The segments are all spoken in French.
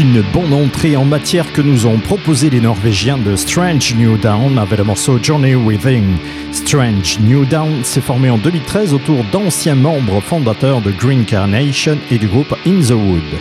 Une bonne entrée en matière que nous ont proposé les Norvégiens de Strange New Down avec le morceau Journey Within. Strange New Down s'est formé en 2013 autour d'anciens membres fondateurs de Green Carnation et du groupe In the Wood.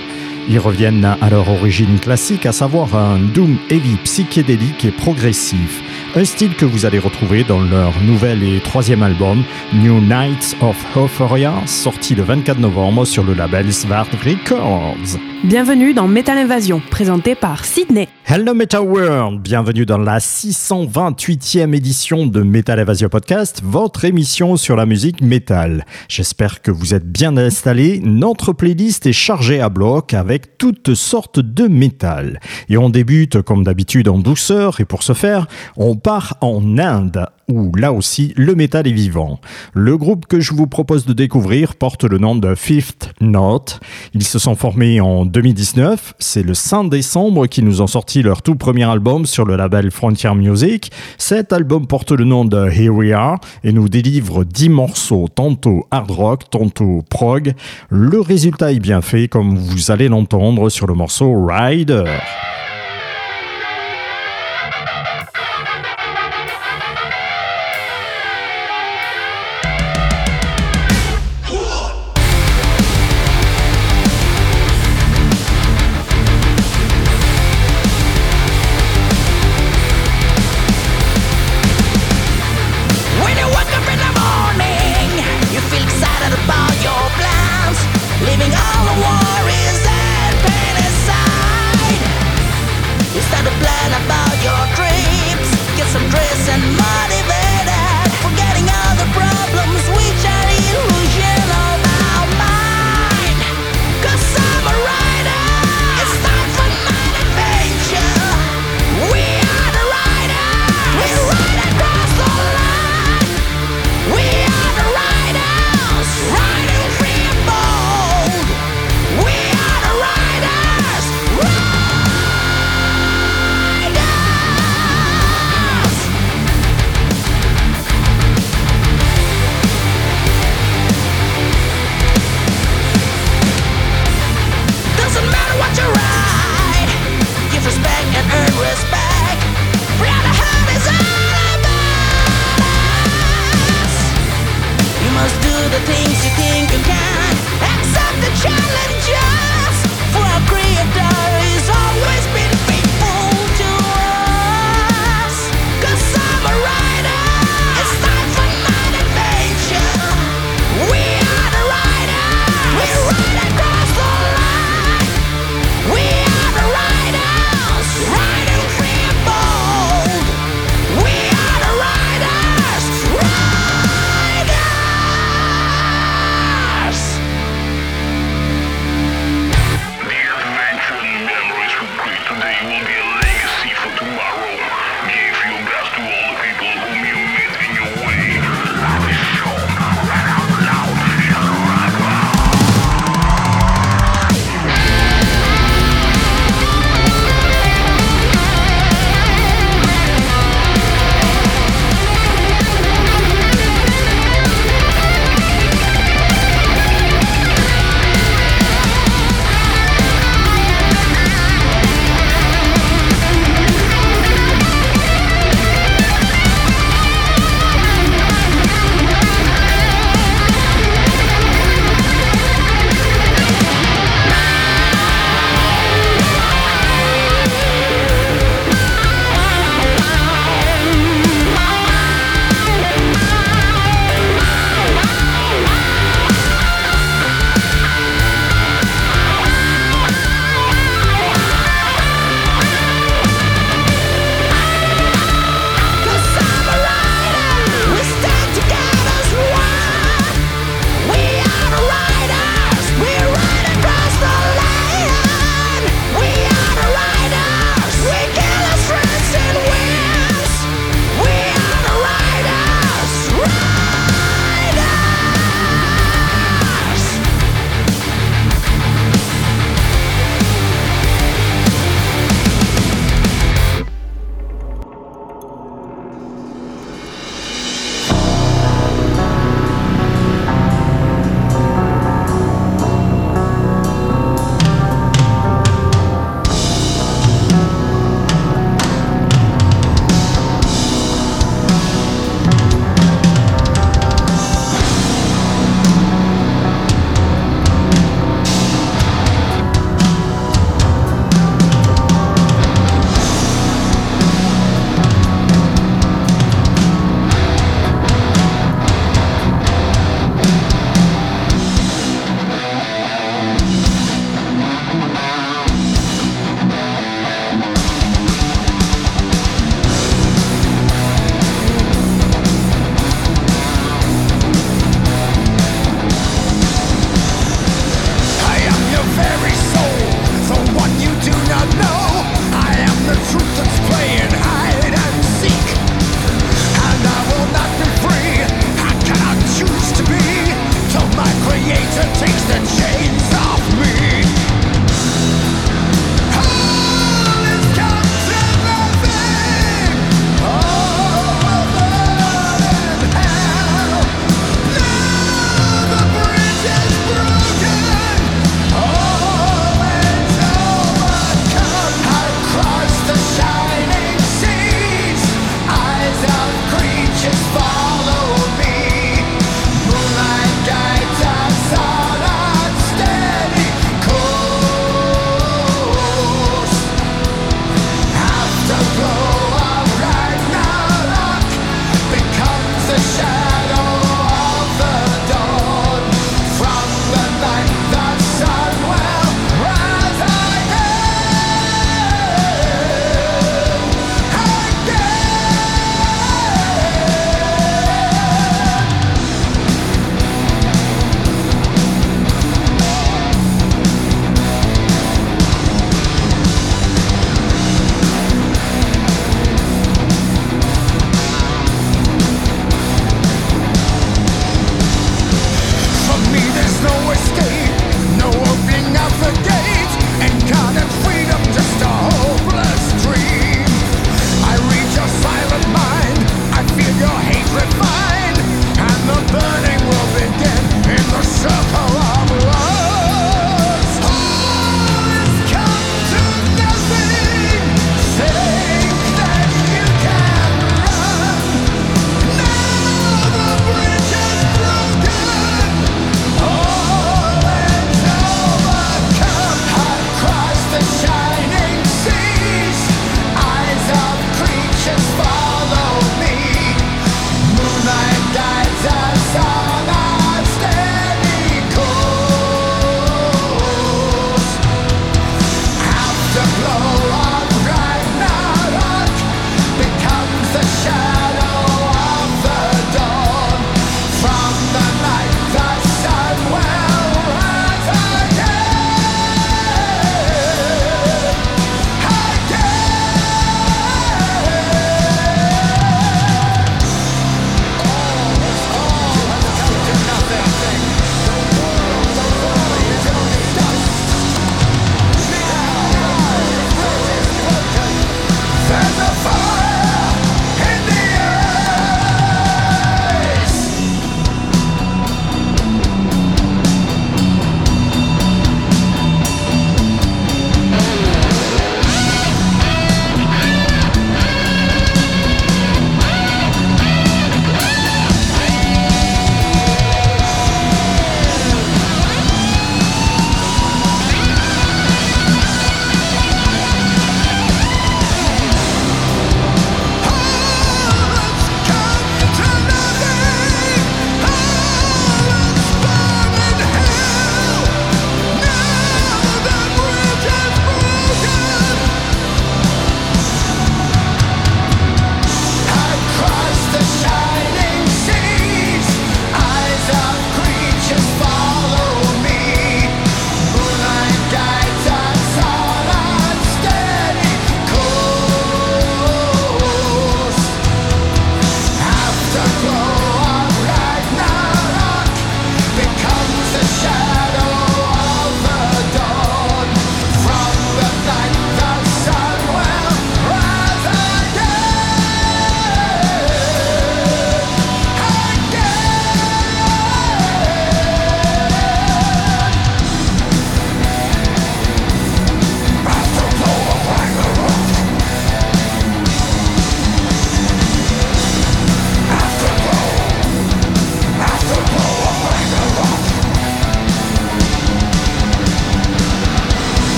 Ils reviennent à leur origine classique, à savoir un doom heavy psychédélique et progressif un style que vous allez retrouver dans leur nouvel et troisième album New Nights of Euphoria, sorti le 24 novembre sur le label Svart Records. Bienvenue dans Metal Invasion, présenté par Sydney. Hello Metal World, bienvenue dans la 628e édition de Metal Invasion Podcast, votre émission sur la musique metal. J'espère que vous êtes bien installés. Notre playlist est chargée à bloc avec toutes sortes de métal. Et on débute comme d'habitude en douceur et pour ce faire, on part en Inde où là aussi le métal est vivant. Le groupe que je vous propose de découvrir porte le nom de Fifth Note. Ils se sont formés en 2019. C'est le 5 décembre qu'ils nous ont sorti leur tout premier album sur le label Frontier Music. Cet album porte le nom de Here We Are et nous délivre 10 morceaux, tantôt hard rock, tantôt prog. Le résultat est bien fait comme vous allez l'entendre sur le morceau Rider.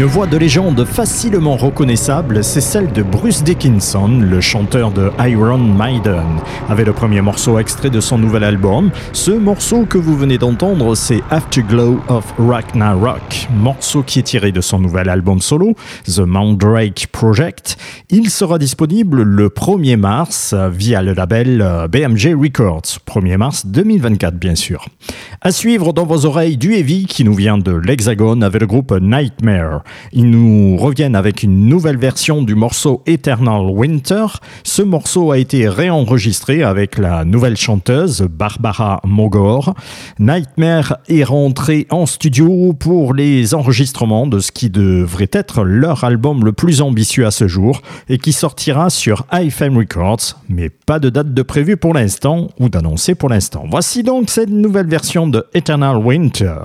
Une voix de légende facilement reconnaissable, c'est celle de Bruce Dickinson, le chanteur de Iron Maiden, avec le premier morceau extrait de son nouvel album. Ce morceau que vous venez d'entendre, c'est Afterglow of Ragnarok, morceau qui est tiré de son nouvel album solo, The Mandrake Project. Il sera disponible le 1er mars via le label euh, BMG Records, 1er mars 2024 bien sûr. À suivre dans vos oreilles du Heavy qui nous vient de l'Hexagone avec le groupe Nightmare. Ils nous reviennent avec une nouvelle version du morceau Eternal Winter. Ce morceau a été réenregistré avec la nouvelle chanteuse Barbara Mogor. Nightmare est rentré en studio pour les enregistrements de ce qui devrait être leur album le plus ambitieux à ce jour et qui sortira sur iFM Records, mais pas de date de prévu pour l'instant ou d'annoncer pour l'instant. Voici donc cette nouvelle version de Eternal Winter.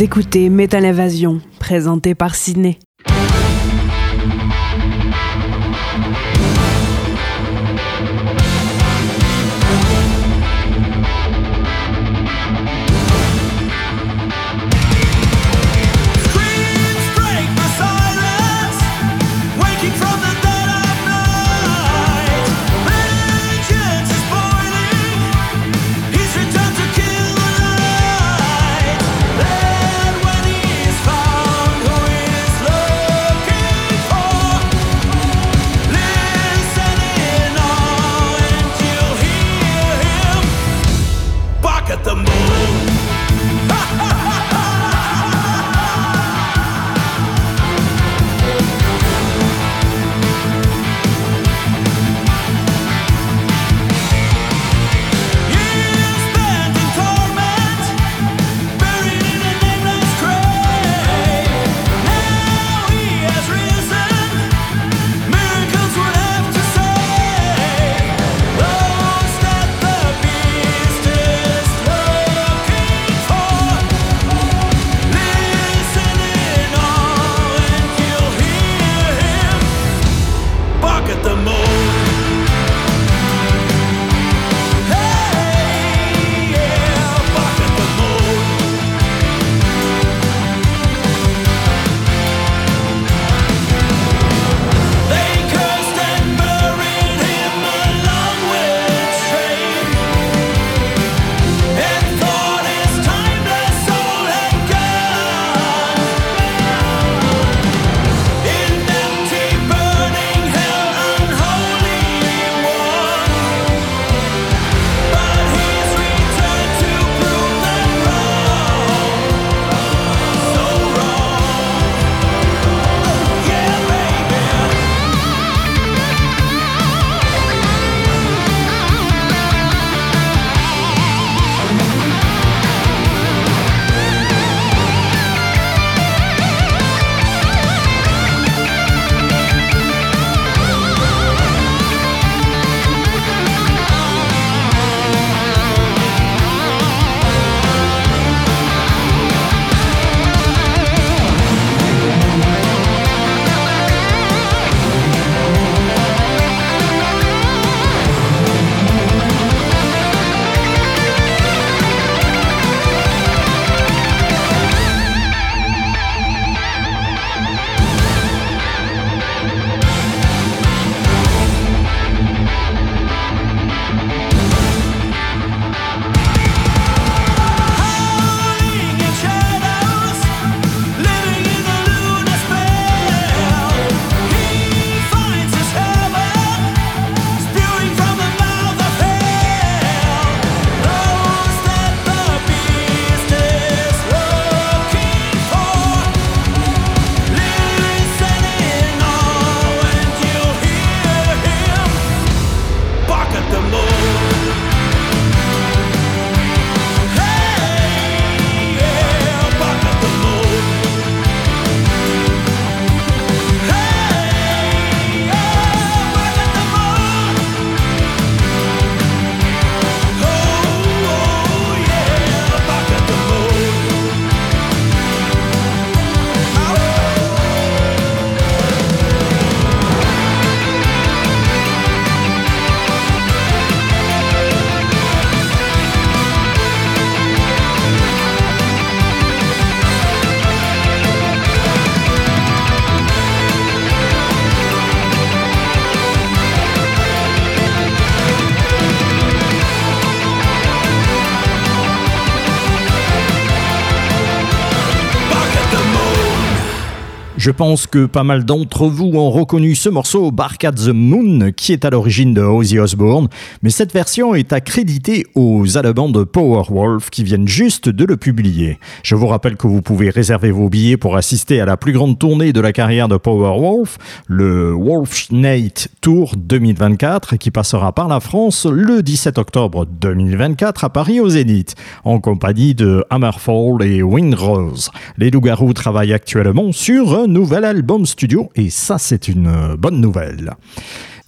Écoutez Metal Invasion, présenté par Sydney. Je pense que pas mal d'entre vous ont reconnu ce morceau Bark at the Moon qui est à l'origine de Ozzy Osbourne, mais cette version est accréditée aux albums de Powerwolf qui viennent juste de le publier. Je vous rappelle que vous pouvez réserver vos billets pour assister à la plus grande tournée de la carrière de Powerwolf, le Wolf Night Tour 2024 qui passera par la France le 17 octobre 2024 à Paris au Zénith en compagnie de Hammerfall et Windrose. Les loups-garous travaillent actuellement sur un nouvel album studio et ça c'est une bonne nouvelle.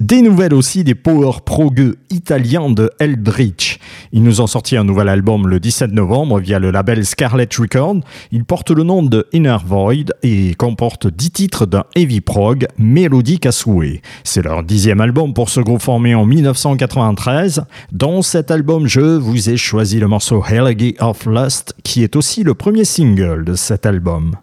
Des nouvelles aussi des power progueux italiens de Eldritch. Ils nous ont sorti un nouvel album le 17 novembre via le label Scarlet Record. Il porte le nom de Inner Void et comporte 10 titres d'un heavy prog mélodique à souhait. C'est leur dixième album pour ce groupe formé en 1993. Dans cet album, je vous ai choisi le morceau Elegy of Lust qui est aussi le premier single de cet album.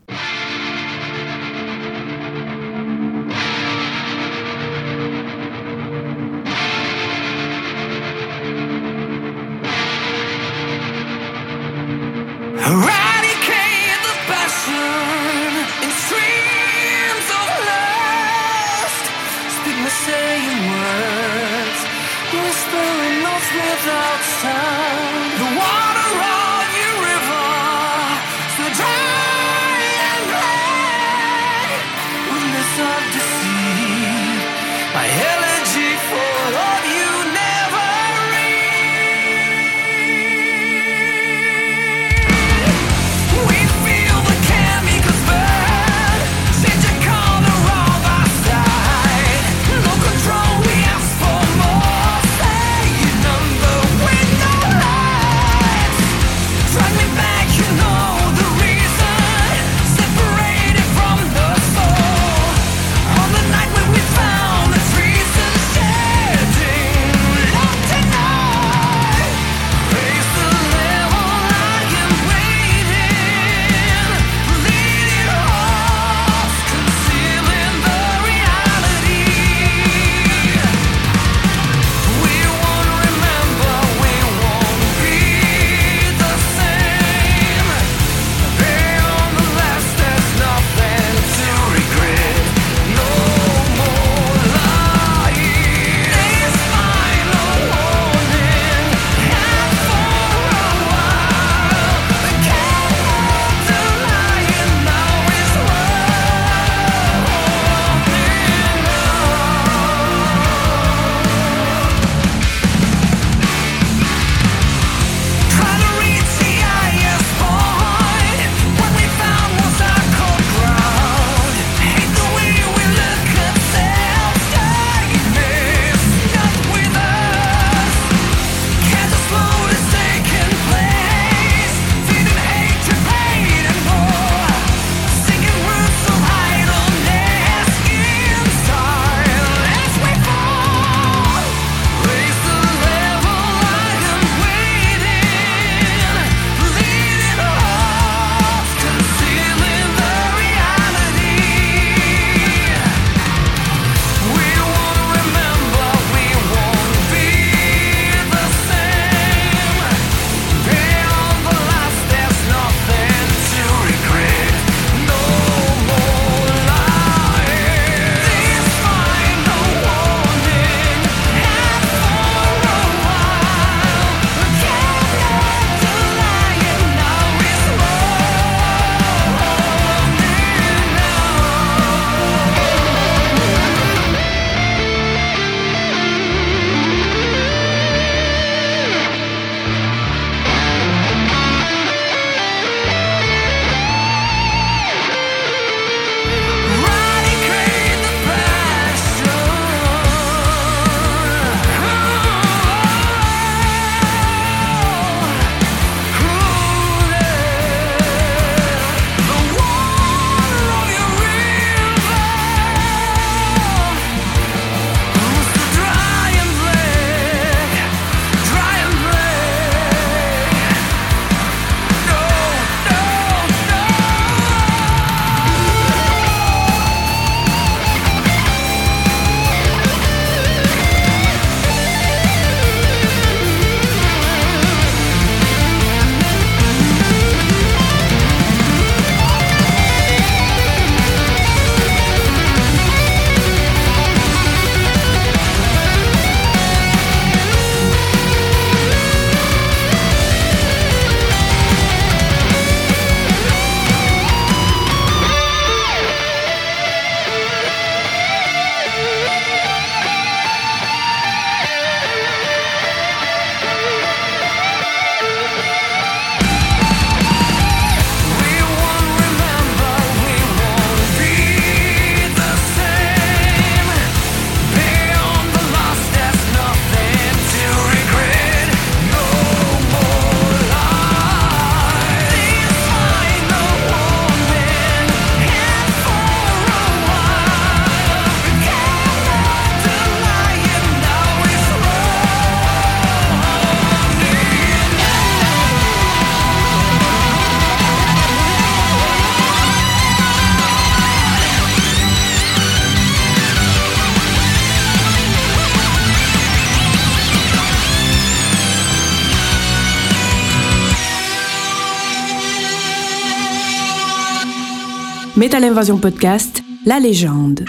Metal Invasion Podcast, la légende.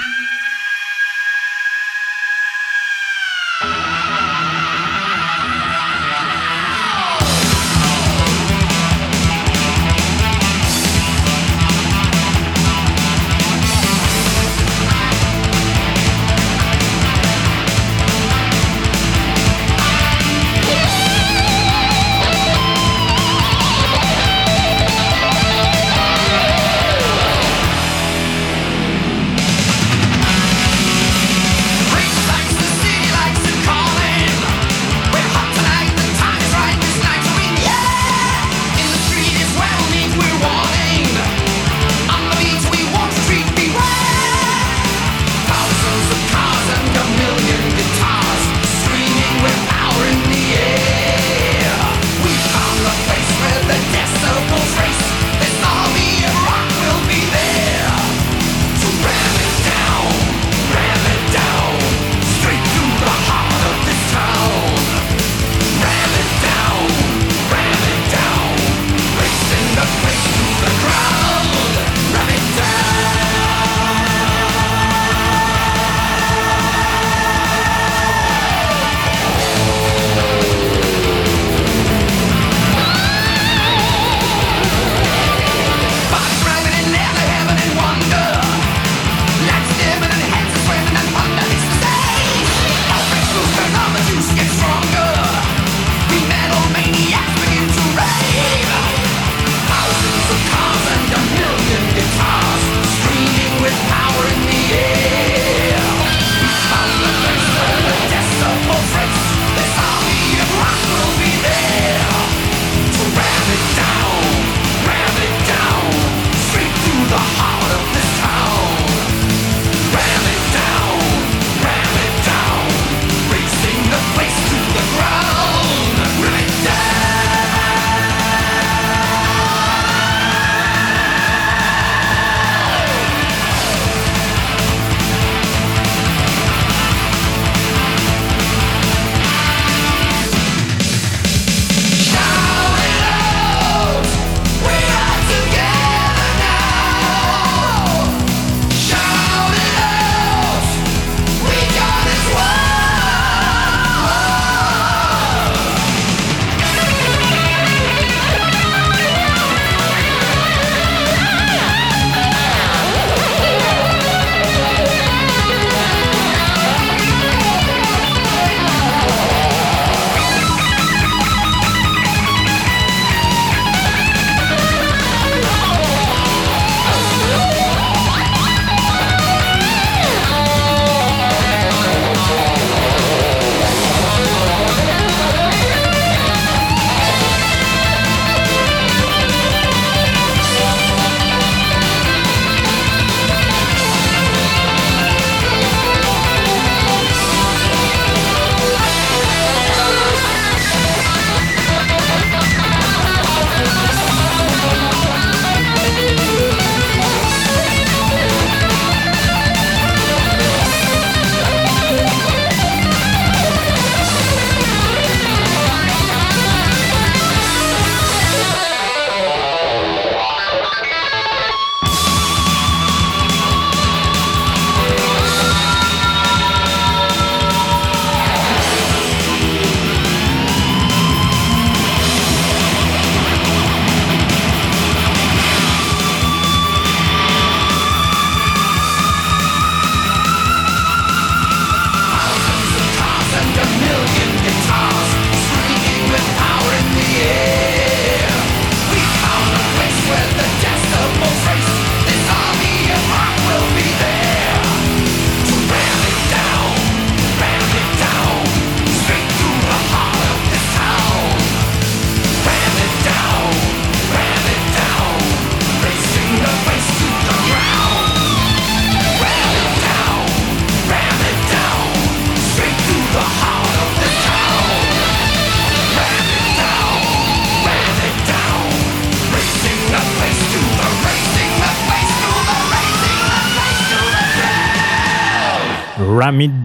Ram It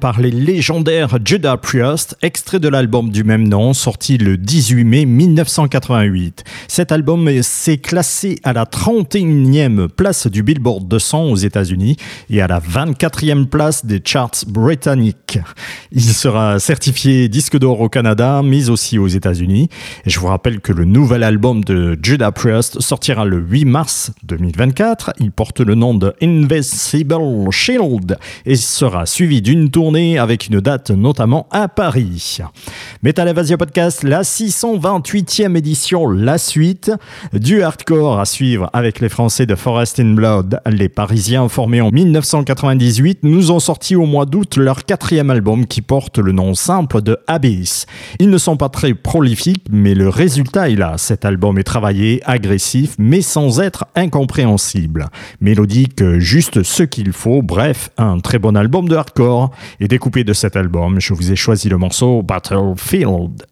Par les légendaires Judah Priest, extrait de l'album du même nom, sorti le 18 mai 1988. Cet album s'est classé à la 31e place du Billboard 200 aux États-Unis et à la 24e place des charts britanniques. Il sera certifié disque d'or au Canada, mais aussi aux États-Unis. Je vous rappelle que le nouvel album de Judah Priest sortira le 8 mars 2024. Il porte le nom de Invincible Shield et sera suivi d'une tournée avec une date notamment à Paris. Metal Evasia Podcast, la 628e édition, la suite du hardcore à suivre avec les Français de Forest in Blood. Les Parisiens formés en 1998 nous ont sorti au mois d'août leur quatrième album qui porte le nom simple de Abyss. Ils ne sont pas très prolifiques, mais le résultat est là. Cet album est travaillé, agressif, mais sans être incompréhensible. Mélodique, juste ce qu'il faut, bref, un très bon album de hardcore. Et découpé de cet album, je vous ai choisi le morceau Battlefield.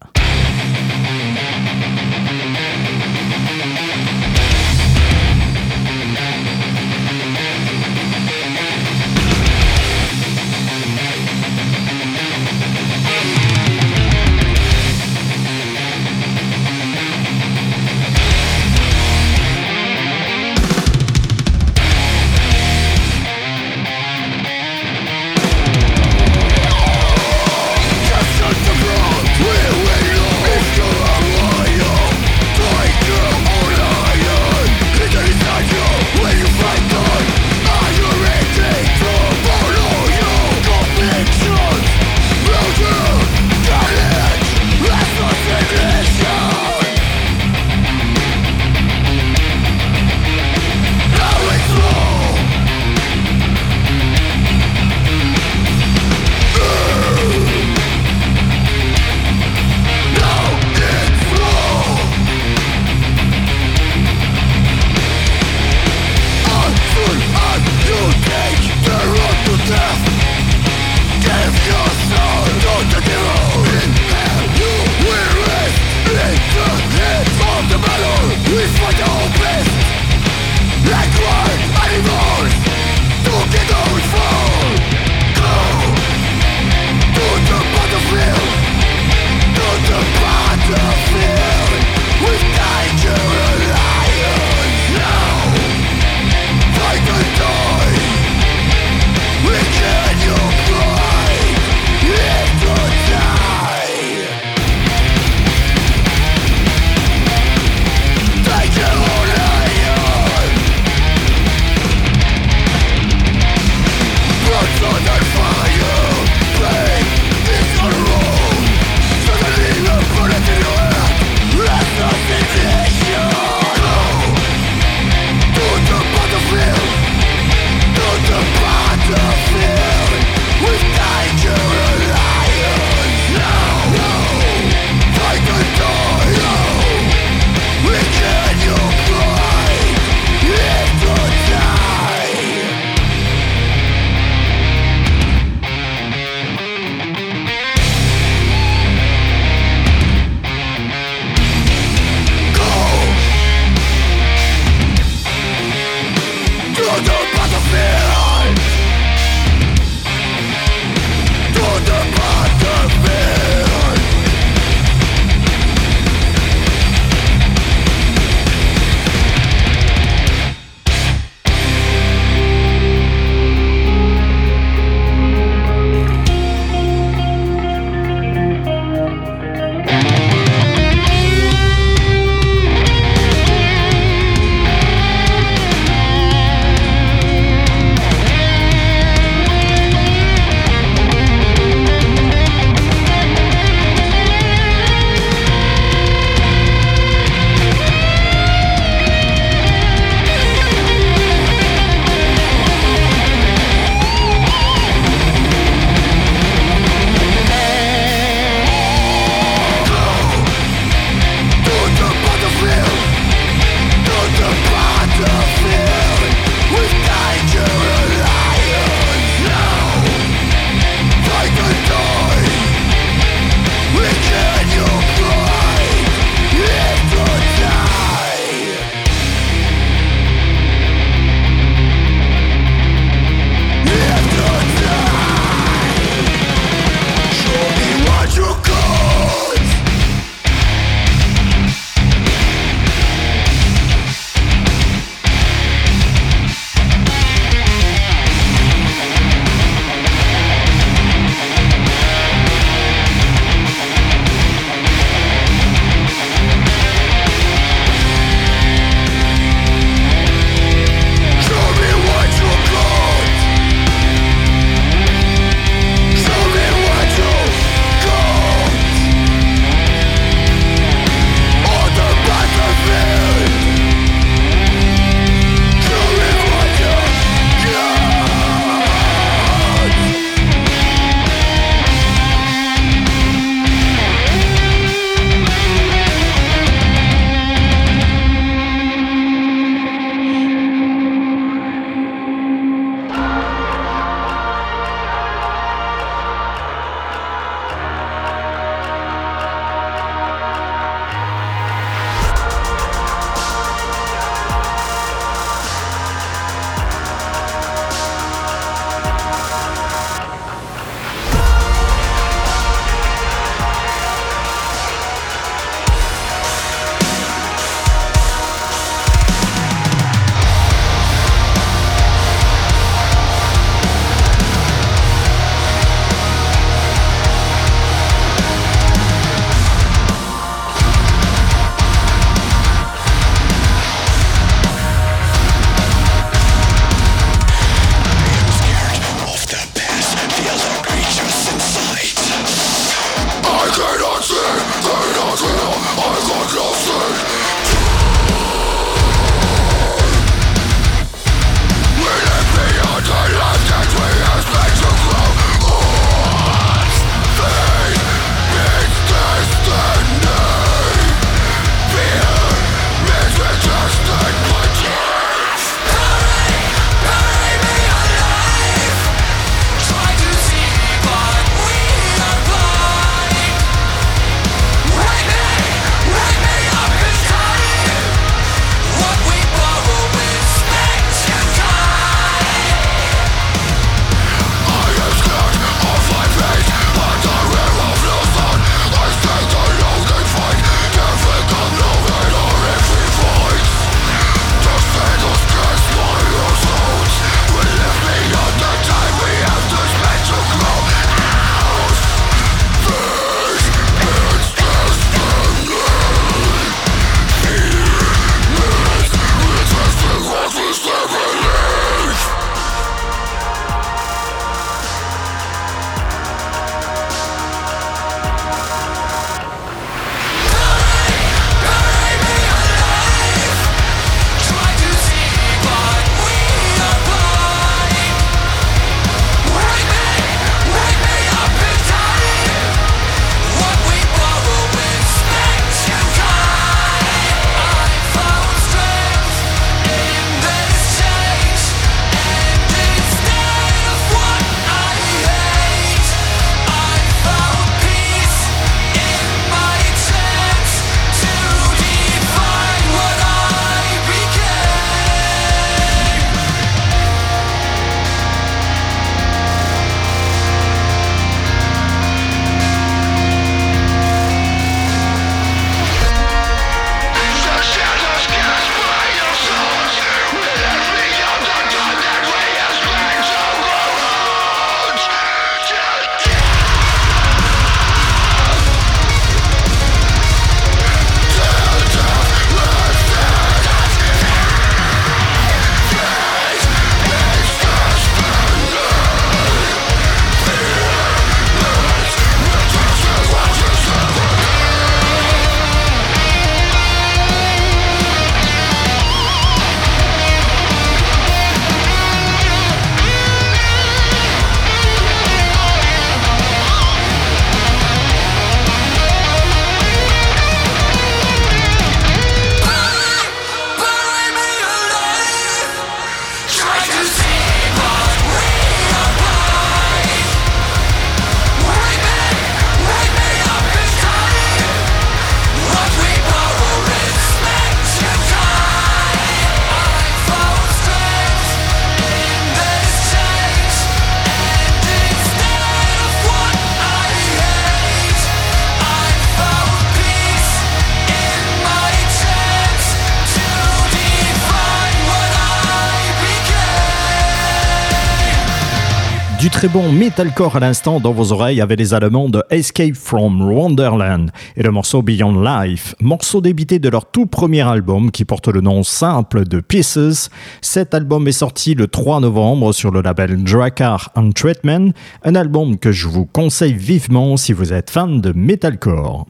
Très bon metalcore à l'instant dans vos oreilles avec les Allemands de Escape from Wonderland et le morceau Beyond Life, morceau débité de leur tout premier album qui porte le nom simple de Pieces. Cet album est sorti le 3 novembre sur le label Drakkar and Treatment, un album que je vous conseille vivement si vous êtes fan de metalcore.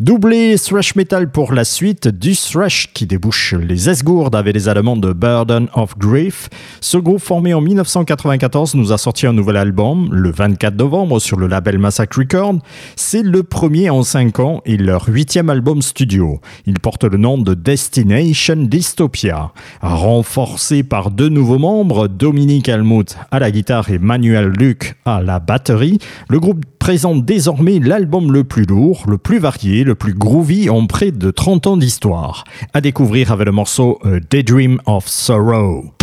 Doublé thrash metal pour la suite du thrash qui débouche les esgourdes avec les Allemands de Burden of Grief. Ce groupe formé en 1994 nous a sorti un nouveau album le 24 novembre sur le label Massacre Record. C'est le premier en 5 ans et leur huitième album studio. Il porte le nom de Destination Dystopia. Renforcé par deux nouveaux membres, Dominique Helmut à la guitare et Manuel Luc à la batterie, le groupe présente désormais l'album le plus lourd, le plus varié, le plus groovy en près de 30 ans d'histoire. À découvrir avec le morceau A Daydream of Sorrow.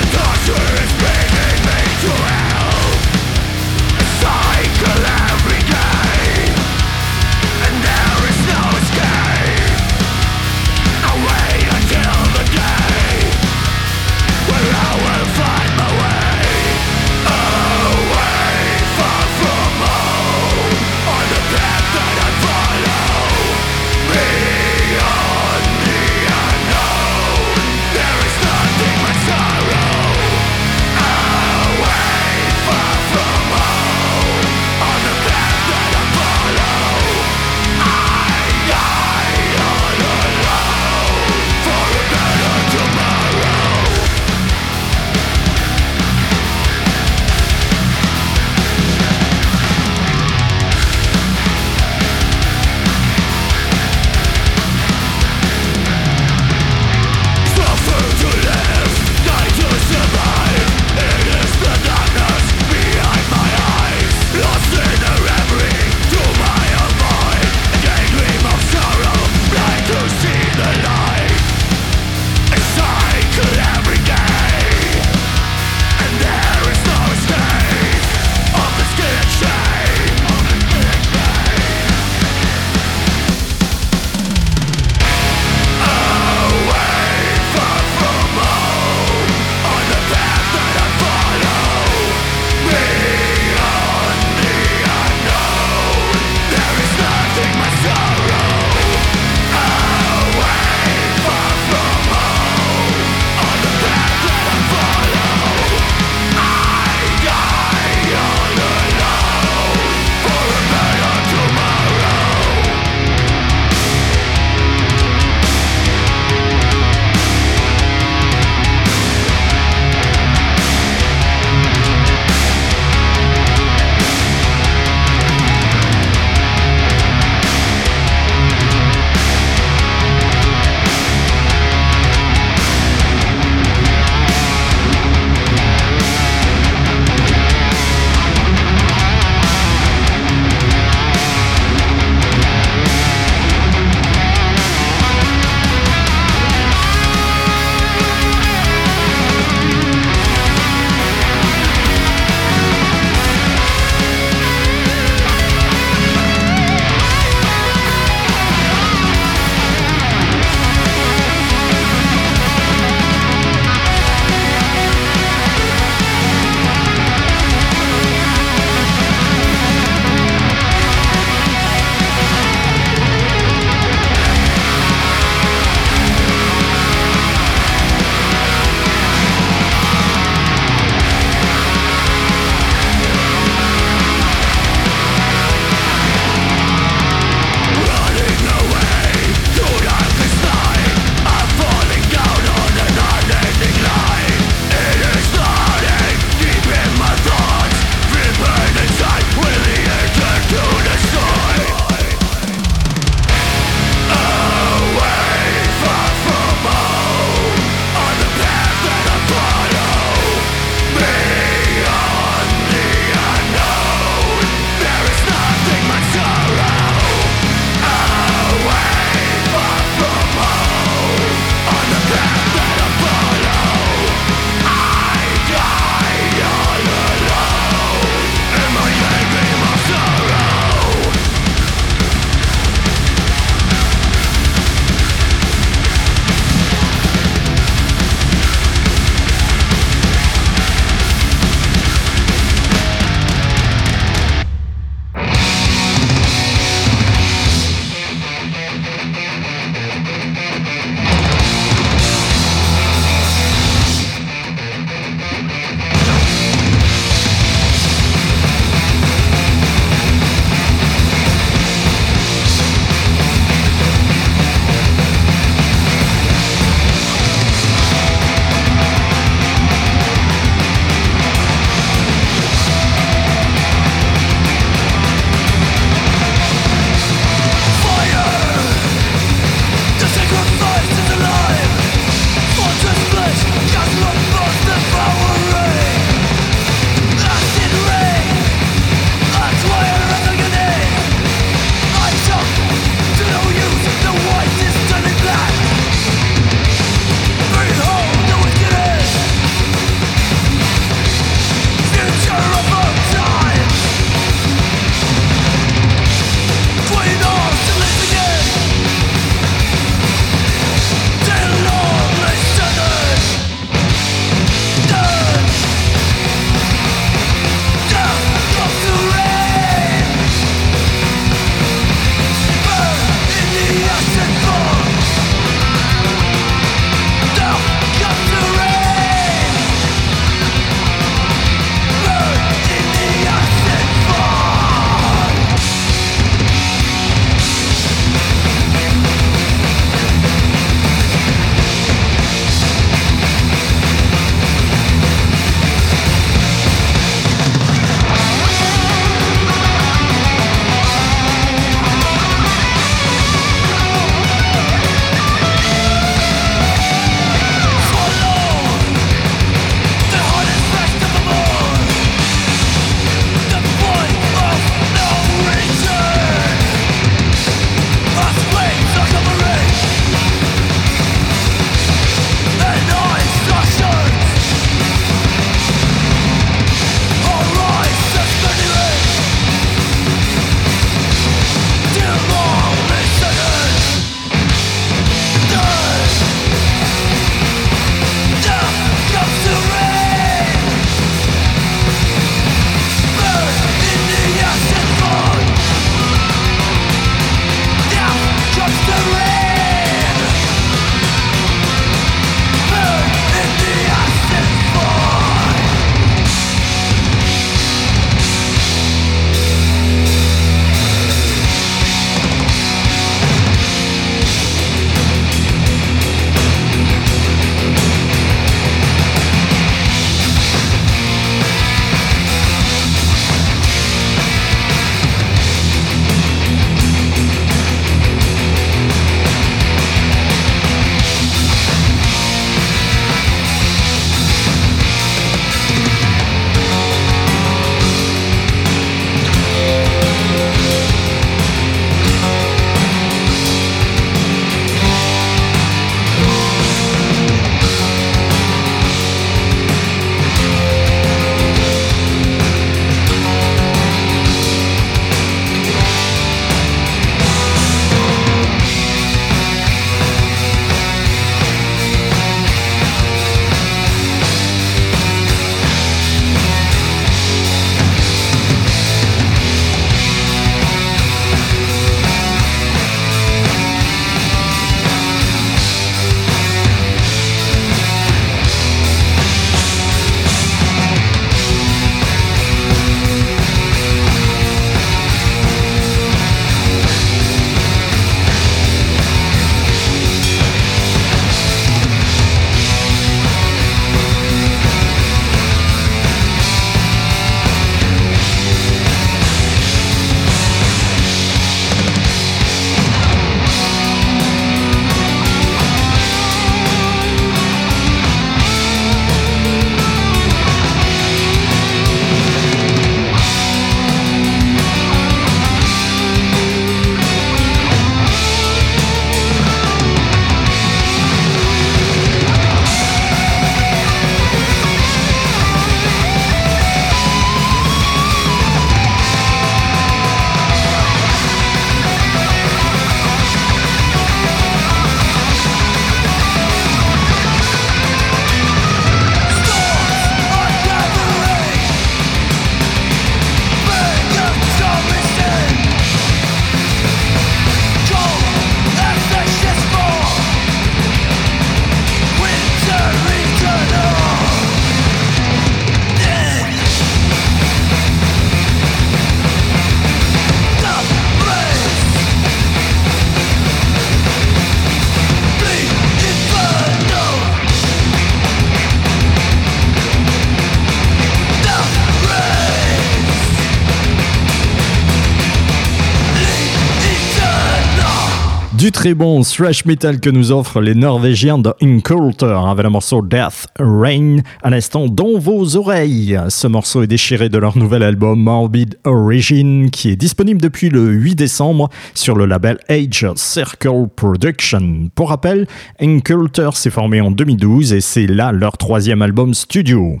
Très bon thrash metal que nous offrent les Norvégiens de Inculter avec le morceau Death Rain à l'instant dans vos oreilles. Ce morceau est déchiré de leur nouvel album Morbid Origin qui est disponible depuis le 8 décembre sur le label Age Circle Production. Pour rappel, Inculter s'est formé en 2012 et c'est là leur troisième album studio.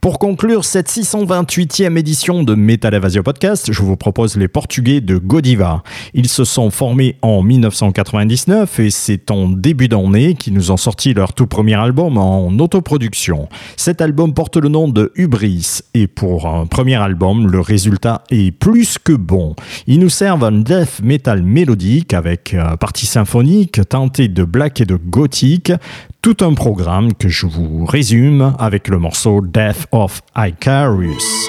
Pour conclure cette 628e édition de Metal Evasion Podcast, je vous propose les Portugais de Godiva. Ils se sont formés en 1999 et c'est en début d'année qu'ils nous ont sorti leur tout premier album en autoproduction. Cet album porte le nom de Hubris et pour un premier album, le résultat est plus que bon. Ils nous servent un death metal mélodique avec partie symphonique teintée de black et de gothique, tout un programme que je vous résume avec le morceau Death of Icarus.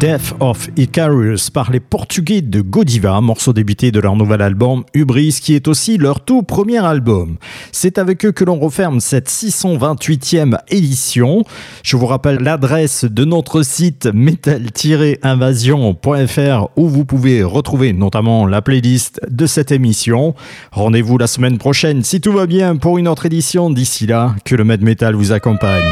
Death of Icarus par les Portugais de Godiva, morceau débuté de leur nouvel album Hubris, qui est aussi leur tout premier album. C'est avec eux que l'on referme cette 628e édition. Je vous rappelle l'adresse de notre site metal-invasion.fr où vous pouvez retrouver notamment la playlist de cette émission. Rendez-vous la semaine prochaine si tout va bien pour une autre édition. D'ici là, que le Med Metal vous accompagne.